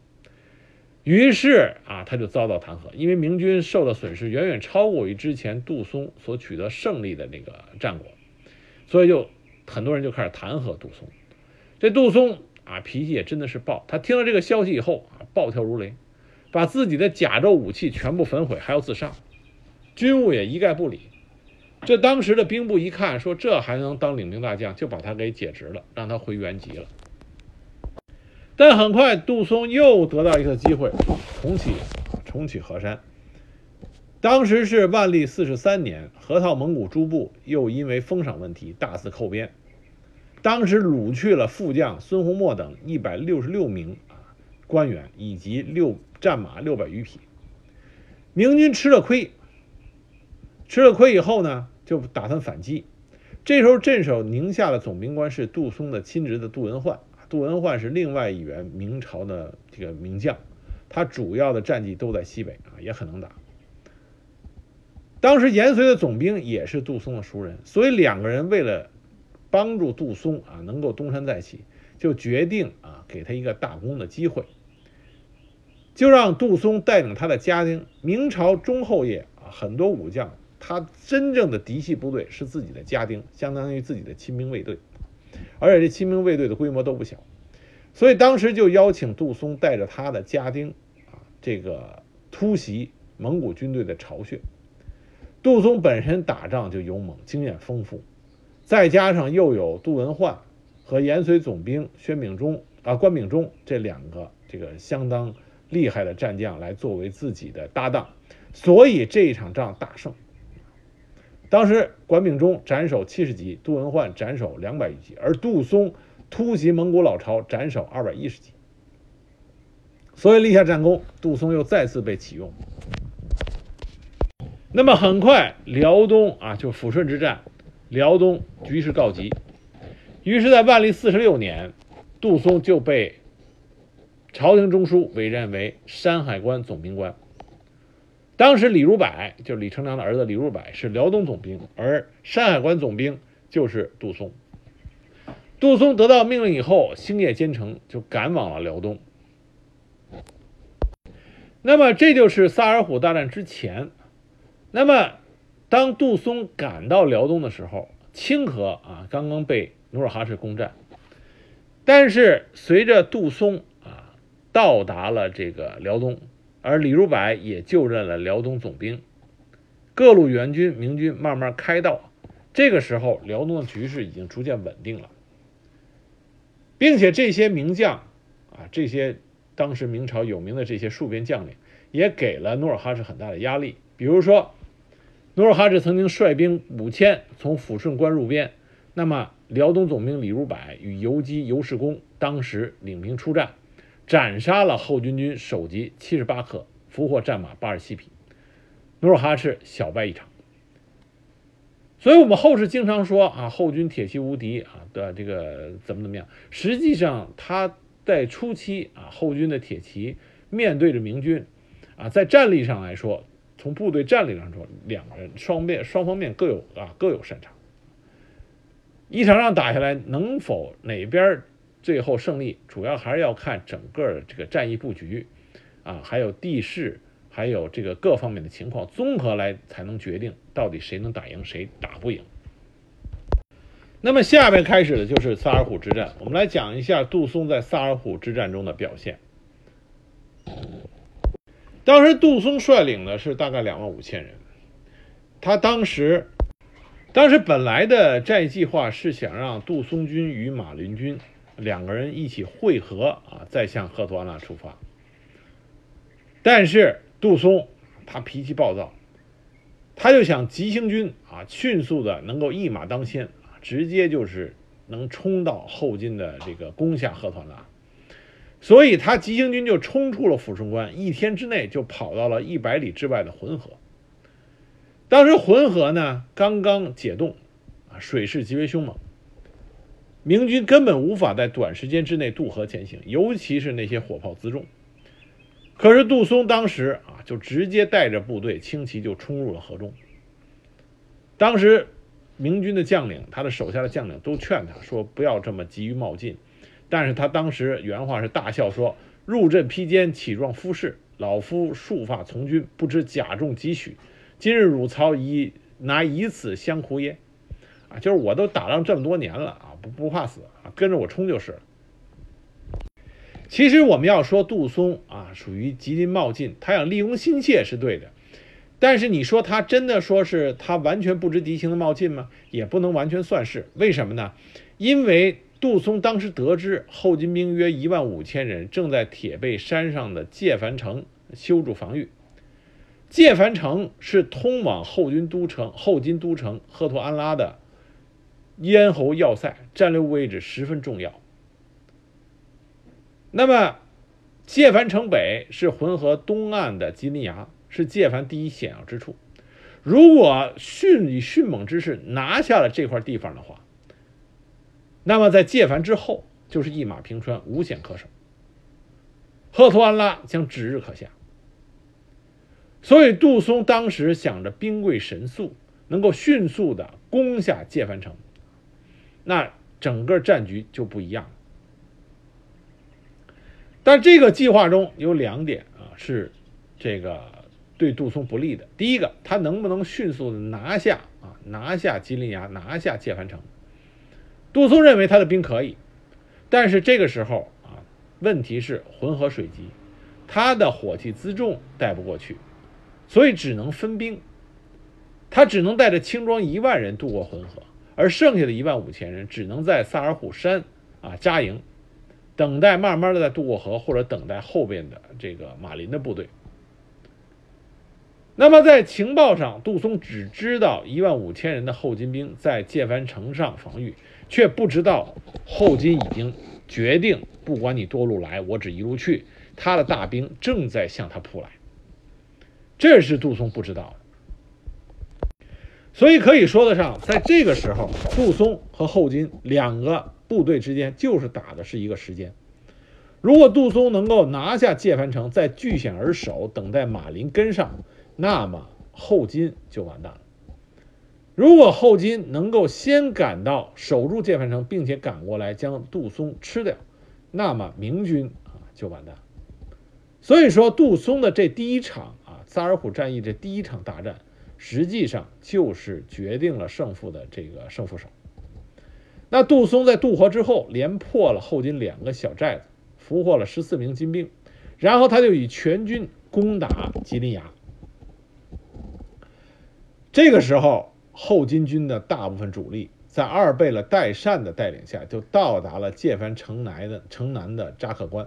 于是啊，他就遭到弹劾，因为明军受的损失远远超过于之前杜松所取得胜利的那个战果，所以就很多人就开始弹劾杜松。这杜松啊，脾气也真的是暴。他听了这个消息以后啊，暴跳如雷，把自己的甲胄武器全部焚毁，还要自杀，军务也一概不理。这当时的兵部一看，说这还能当领兵大将，就把他给解职了，让他回原籍了。但很快，杜松又得到一个机会，重启重启河山。当时是万历四十三年，河套蒙古诸部又因为封赏问题大肆扣编，当时掳去了副将孙洪谟等一百六十六名啊官员以及六战马六百余匹。明军吃了亏，吃了亏以后呢，就打算反击。这时候镇守宁夏的总兵官是杜松的亲侄子杜文焕，杜文焕是另外一员明朝的这个名将，他主要的战绩都在西北啊，也很能打。当时延绥的总兵也是杜松的熟人，所以两个人为了帮助杜松啊能够东山再起，就决定啊给他一个大功的机会，就让杜松带领他的家丁。明朝中后叶啊，很多武将他真正的嫡系部队是自己的家丁，相当于自己的亲兵卫队，而且这亲兵卫队的规模都不小，所以当时就邀请杜松带着他的家丁啊这个突袭蒙古军队的巢穴。杜松本身打仗就勇猛，经验丰富，再加上又有杜文焕和延绥总兵薛秉忠啊关秉忠这两个这个相当厉害的战将来作为自己的搭档，所以这一场仗大胜。当时管秉忠斩首七十级，杜文焕斩首两百余级，而杜松突袭蒙古老巢斩首二百一十级，所以立下战功，杜松又再次被启用。那么很快，辽东啊，就抚顺之战，辽东局势告急。于是，在万历四十六年，杜松就被朝廷中枢委任为山海关总兵官。当时，李如柏就是李成梁的儿子，李如柏是辽东总兵，而山海关总兵就是杜松。杜松得到命令以后，星夜兼程，就赶往了辽东。那么，这就是萨尔浒大战之前。那么，当杜松赶到辽东的时候，清河啊刚刚被努尔哈赤攻占。但是随着杜松啊到达了这个辽东，而李如柏也就任了辽东总兵，各路援军明军慢慢开道。这个时候，辽东的局势已经逐渐稳定了，并且这些名将啊，这些当时明朝有名的这些戍边将领，也给了努尔哈赤很大的压力，比如说。努尔哈赤曾经率兵五千从抚顺关入边，那么辽东总兵李如柏与游击尤世功当时领兵出战，斩杀了后军军首级七十八克，俘获战马八十七匹，努尔哈赤小败一场。所以我们后世经常说啊，后军铁骑无敌啊的这个怎么怎么样，实际上他在初期啊，后军的铁骑面对着明军啊，在战力上来说。从部队战力上说，两个人双面双方面各有啊各有擅长。一场仗打下来，能否哪边最后胜利，主要还是要看整个这个战役布局啊，还有地势，还有这个各方面的情况综合来才能决定到底谁能打赢，谁打不赢。那么下边开始的就是萨尔浒之战，我们来讲一下杜松在萨尔浒之战中的表现。当时杜松率领的是大概两万五千人，他当时，当时本来的战役计划是想让杜松军与马林军两个人一起会合啊，再向赫图阿拉出发。但是杜松他脾气暴躁，他就想急行军啊，迅速的能够一马当先啊，直接就是能冲到后金的这个攻下赫图阿拉。所以他急行军就冲出了抚顺关，一天之内就跑到了一百里之外的浑河。当时浑河呢刚刚解冻，啊，水势极为凶猛，明军根本无法在短时间之内渡河前行，尤其是那些火炮辎重。可是杜松当时啊，就直接带着部队轻骑就冲入了河中。当时明军的将领，他的手下的将领都劝他说：“不要这么急于冒进。”但是他当时原话是大笑说：“入阵披坚，岂状夫士？老夫束发从军，不知甲重几许。今日汝曹以拿以此相胡耶？”啊，就是我都打仗这么多年了啊，不不怕死啊，跟着我冲就是了。其实我们要说杜松啊，属于急林冒进，他想立功心切是对的。但是你说他真的说是他完全不知敌情的冒进吗？也不能完全算是。为什么呢？因为。杜松当时得知后金兵约一万五千人正在铁背山上的界凡城修筑防御，界凡城是通往后军都城后金都城赫图安拉的咽喉要塞，战略位置十分重要。那么，界凡城北是浑河东岸的吉林崖，是界凡第一险要之处。如果迅以迅猛之势拿下了这块地方的话，那么在界凡之后就是一马平川，无险可守。赫图安拉将指日可下。所以杜松当时想着兵贵神速，能够迅速的攻下界凡城，那整个战局就不一样。但这个计划中有两点啊，是这个对杜松不利的。第一个，他能不能迅速的拿下啊，拿下吉林崖，拿下界凡城？杜松认为他的兵可以，但是这个时候啊，问题是浑河水急，他的火器辎重带不过去，所以只能分兵。他只能带着轻装一万人渡过浑河，而剩下的一万五千人只能在萨尔虎山啊扎营。等待慢慢的再渡过河，或者等待后边的这个马林的部队。那么在情报上，杜松只知道一万五千人的后金兵在界凡城上防御，却不知道后金已经决定，不管你多路来，我只一路去。他的大兵正在向他扑来，这是杜松不知道。所以可以说得上，在这个时候，杜松和后金两个。部队之间就是打的是一个时间。如果杜松能够拿下界凡城，再据险而守，等待马林跟上，那么后金就完蛋了。如果后金能够先赶到，守住界凡城，并且赶过来将杜松吃掉，那么明军啊就完蛋。所以说，杜松的这第一场啊萨尔浒战役这第一场大战，实际上就是决定了胜负的这个胜负手。那杜松在渡河之后，连破了后金两个小寨子，俘获了十四名金兵，然后他就以全军攻打吉林崖。这个时候，后金军的大部分主力在二贝勒代善的带领下，就到达了界凡城南的城南的扎克关。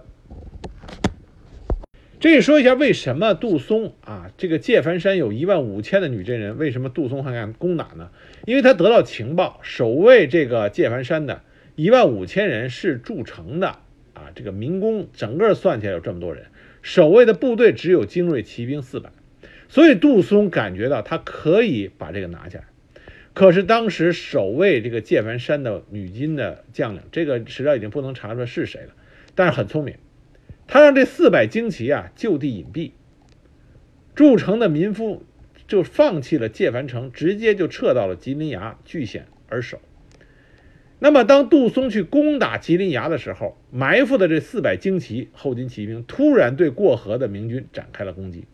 这里说一下，为什么杜松啊，这个界凡山有一万五千的女真人，为什么杜松还敢攻打呢？因为他得到情报，守卫这个界凡山的一万五千人是筑城的啊，这个民工整个算起来有这么多人，守卫的部队只有精锐骑兵四百，所以杜松感觉到他可以把这个拿下来。可是当时守卫这个界凡山的女金的将领，这个史料已经不能查出来是谁了，但是很聪明。他让这四百精骑啊就地隐蔽，筑城的民夫就放弃了界凡城，直接就撤到了吉林崖据险而守。那么，当杜松去攻打吉林崖的时候，埋伏的这四百精骑后金骑兵突然对过河的明军展开了攻击。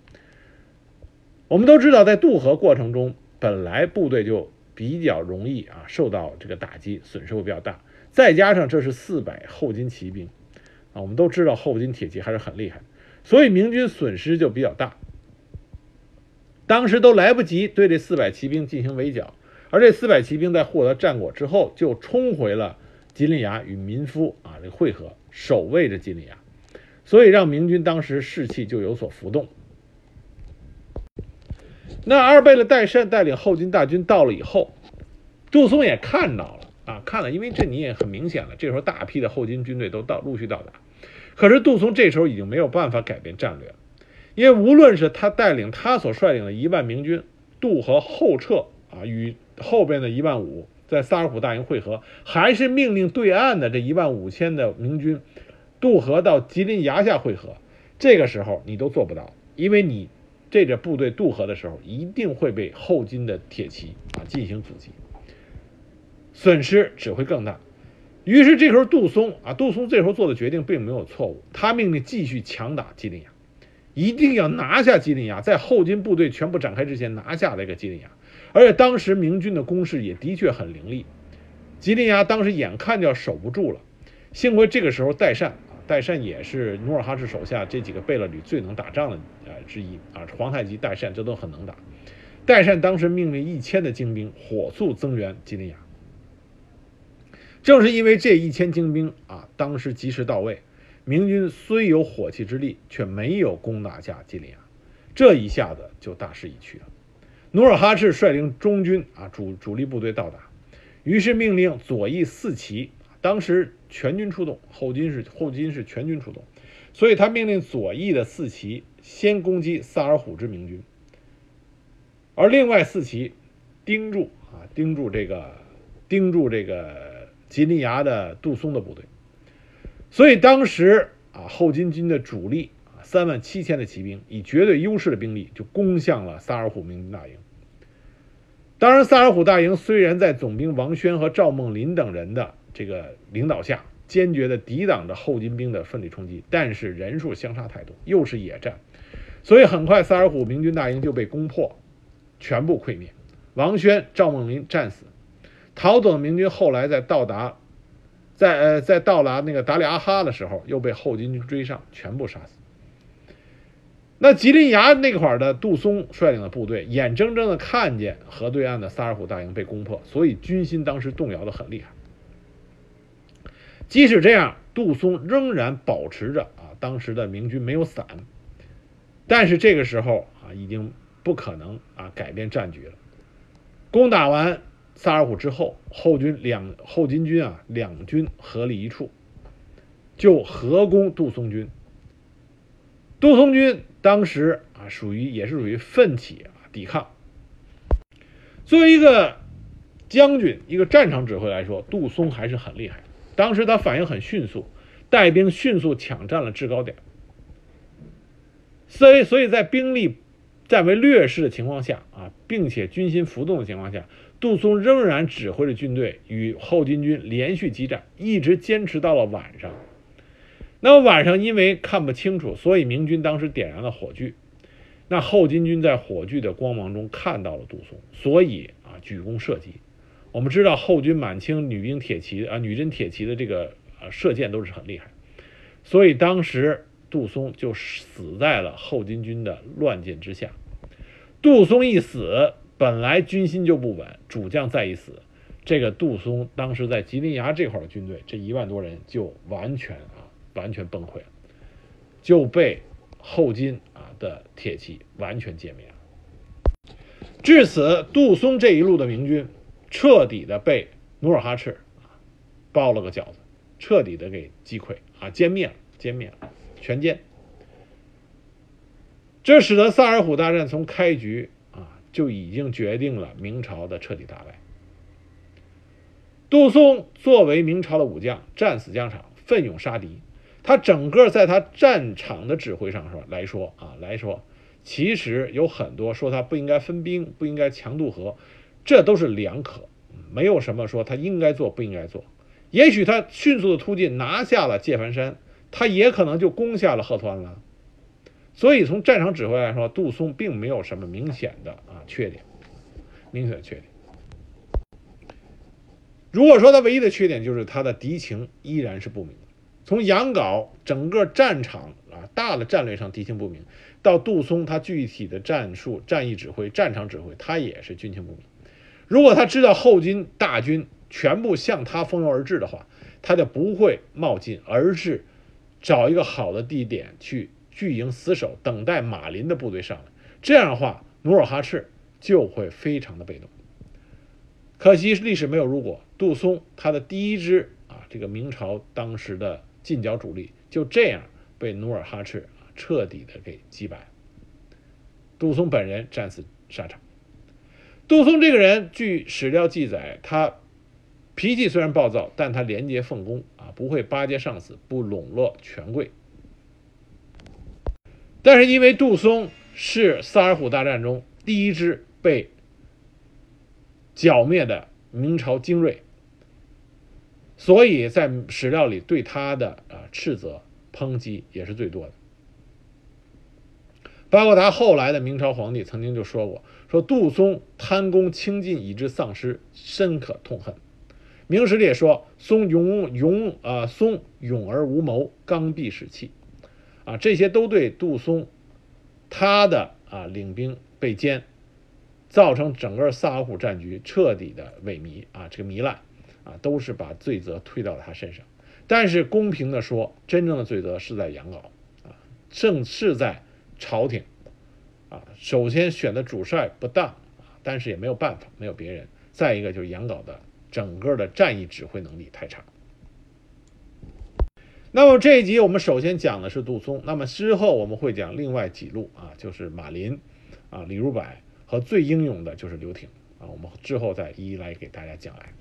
我们都知道，在渡河过程中，本来部队就比较容易啊受到这个打击，损失会比较大，再加上这是四百后金骑兵。啊我们都知道后金铁骑还是很厉害，所以明军损失就比较大。当时都来不及对这四百骑兵进行围剿，而这四百骑兵在获得战果之后，就冲回了吉林崖与民夫啊这会合，守卫着吉林崖，所以让明军当时士气就有所浮动。那阿贝勒代善带领后金大军到了以后，杜松也看到了啊，看了，因为这你也很明显了，这时候大批的后金军队都到陆续到达。可是杜松这时候已经没有办法改变战略了，因为无论是他带领他所率领的一万明军渡河后撤啊，与后边的一万五在萨尔浒大营会合，还是命令对岸的这一万五千的明军渡河到吉林崖下会合，这个时候你都做不到，因为你这支部队渡河的时候一定会被后金的铁骑啊进行阻击，损失只会更大。于是这时候，杜松啊，杜松这时候做的决定并没有错误。他命令继续强打吉林崖，一定要拿下吉林崖，在后金部队全部展开之前拿下这个吉林崖。而且当时明军的攻势也的确很凌厉，吉林崖当时眼看就要守不住了。幸亏这个时候代善啊，代善也是努尔哈赤手下这几个贝勒旅最能打仗的啊之一啊，皇太极、代善这都很能打。代善当时命令一千的精兵火速增援吉林崖。正是因为这一千精兵啊，当时及时到位，明军虽有火器之力，却没有攻打下吉林崖。这一下子就大势已去了。努尔哈赤率领中军啊主主力部队到达，于是命令左翼四旗，当时全军出动，后金是后金是全军出动，所以他命令左翼的四旗先攻击萨尔浒之明军，而另外四旗盯住啊盯住这个盯住这个吉林牙的杜松的部队，所以当时啊后金军的主力。三万七千的骑兵，以绝对优势的兵力就攻向了萨尔浒明军大营。当然，萨尔浒大营虽然在总兵王宣和赵梦麟等人的这个领导下，坚决的抵挡着后金兵的奋力冲击，但是人数相差太多，又是野战，所以很快萨尔浒明军大营就被攻破，全部溃灭。王宣、赵梦麟战死，逃走的明军后来在到达，在呃在到达那个达里阿哈的时候，又被后金军追上，全部杀死。那吉林崖那块的杜松率领的部队，眼睁睁的看见河对岸的萨尔浒大营被攻破，所以军心当时动摇的很厉害。即使这样，杜松仍然保持着啊，当时的明军没有散，但是这个时候啊，已经不可能啊改变战局了。攻打完萨尔浒之后，后军两后金军啊两军合力一处，就合攻杜松军。杜松军。当时啊，属于也是属于奋起啊抵抗。作为一个将军、一个战场指挥来说，杜松还是很厉害。当时他反应很迅速，带兵迅速抢占了制高点。所以，所以在兵力占为劣势的情况下啊，并且军心浮动的情况下，杜松仍然指挥着军队与后金军连续激战，一直坚持到了晚上。那么晚上因为看不清楚，所以明军当时点燃了火炬。那后金军在火炬的光芒中看到了杜松，所以啊举弓射击。我们知道后军满清女兵铁骑啊女真铁骑的这个呃射箭都是很厉害，所以当时杜松就死在了后金军的乱箭之下。杜松一死，本来军心就不稳，主将再一死，这个杜松当时在吉林崖这块的军队这一万多人就完全啊。完全崩溃了，就被后金啊的铁骑完全歼灭了。至此，杜松这一路的明军彻底的被努尔哈赤啊包了个饺子，彻底的给击溃啊歼灭了，歼灭了，全歼。这使得萨尔浒大战从开局就已经决定了明朝的彻底大败。杜松作为明朝的武将，战死疆场，奋勇杀敌。他整个在他战场的指挥上说来说啊来说，其实有很多说他不应该分兵，不应该强渡河，这都是两可，没有什么说他应该做不应该做。也许他迅速的突进拿下了界凡山，他也可能就攻下了贺团了。所以从战场指挥来说，杜松并没有什么明显的啊缺点，明显的缺点。如果说他唯一的缺点就是他的敌情依然是不明。从杨镐整个战场啊大的战略上敌情不明，到杜松他具体的战术、战役指挥、战场指挥，他也是军情不明。如果他知道后金大军全部向他蜂拥而至的话，他就不会冒进，而是找一个好的地点去聚营死守，等待马林的部队上来。这样的话，努尔哈赤就会非常的被动。可惜历史没有如果，杜松他的第一支啊这个明朝当时的。近剿主力就这样被努尔哈赤啊彻底的给击败。杜松本人战死沙场。杜松这个人，据史料记载，他脾气虽然暴躁，但他廉洁奉公啊，不会巴结上司，不笼络权贵。但是因为杜松是萨尔浒大战中第一支被剿灭的明朝精锐。所以在史料里对他的啊斥责抨击也是最多的，包括他后来的明朝皇帝曾经就说过，说杜松贪功轻进以致丧失，深可痛恨。明史里也说，松勇勇啊，松勇而无谋，刚愎使气，啊，这些都对杜松他的啊领兵被歼，造成整个萨尔浒战局彻底的萎靡啊，这个糜烂。啊，都是把罪责推到了他身上，但是公平的说，真正的罪责是在杨镐，啊，正是在朝廷，啊，首先选的主帅不当啊但是也没有办法，没有别人。再一个就是杨镐的整个的战役指挥能力太差。那么这一集我们首先讲的是杜松，那么之后我们会讲另外几路啊，就是马林，啊李如柏和最英勇的就是刘挺啊，我们之后再一一来给大家讲来。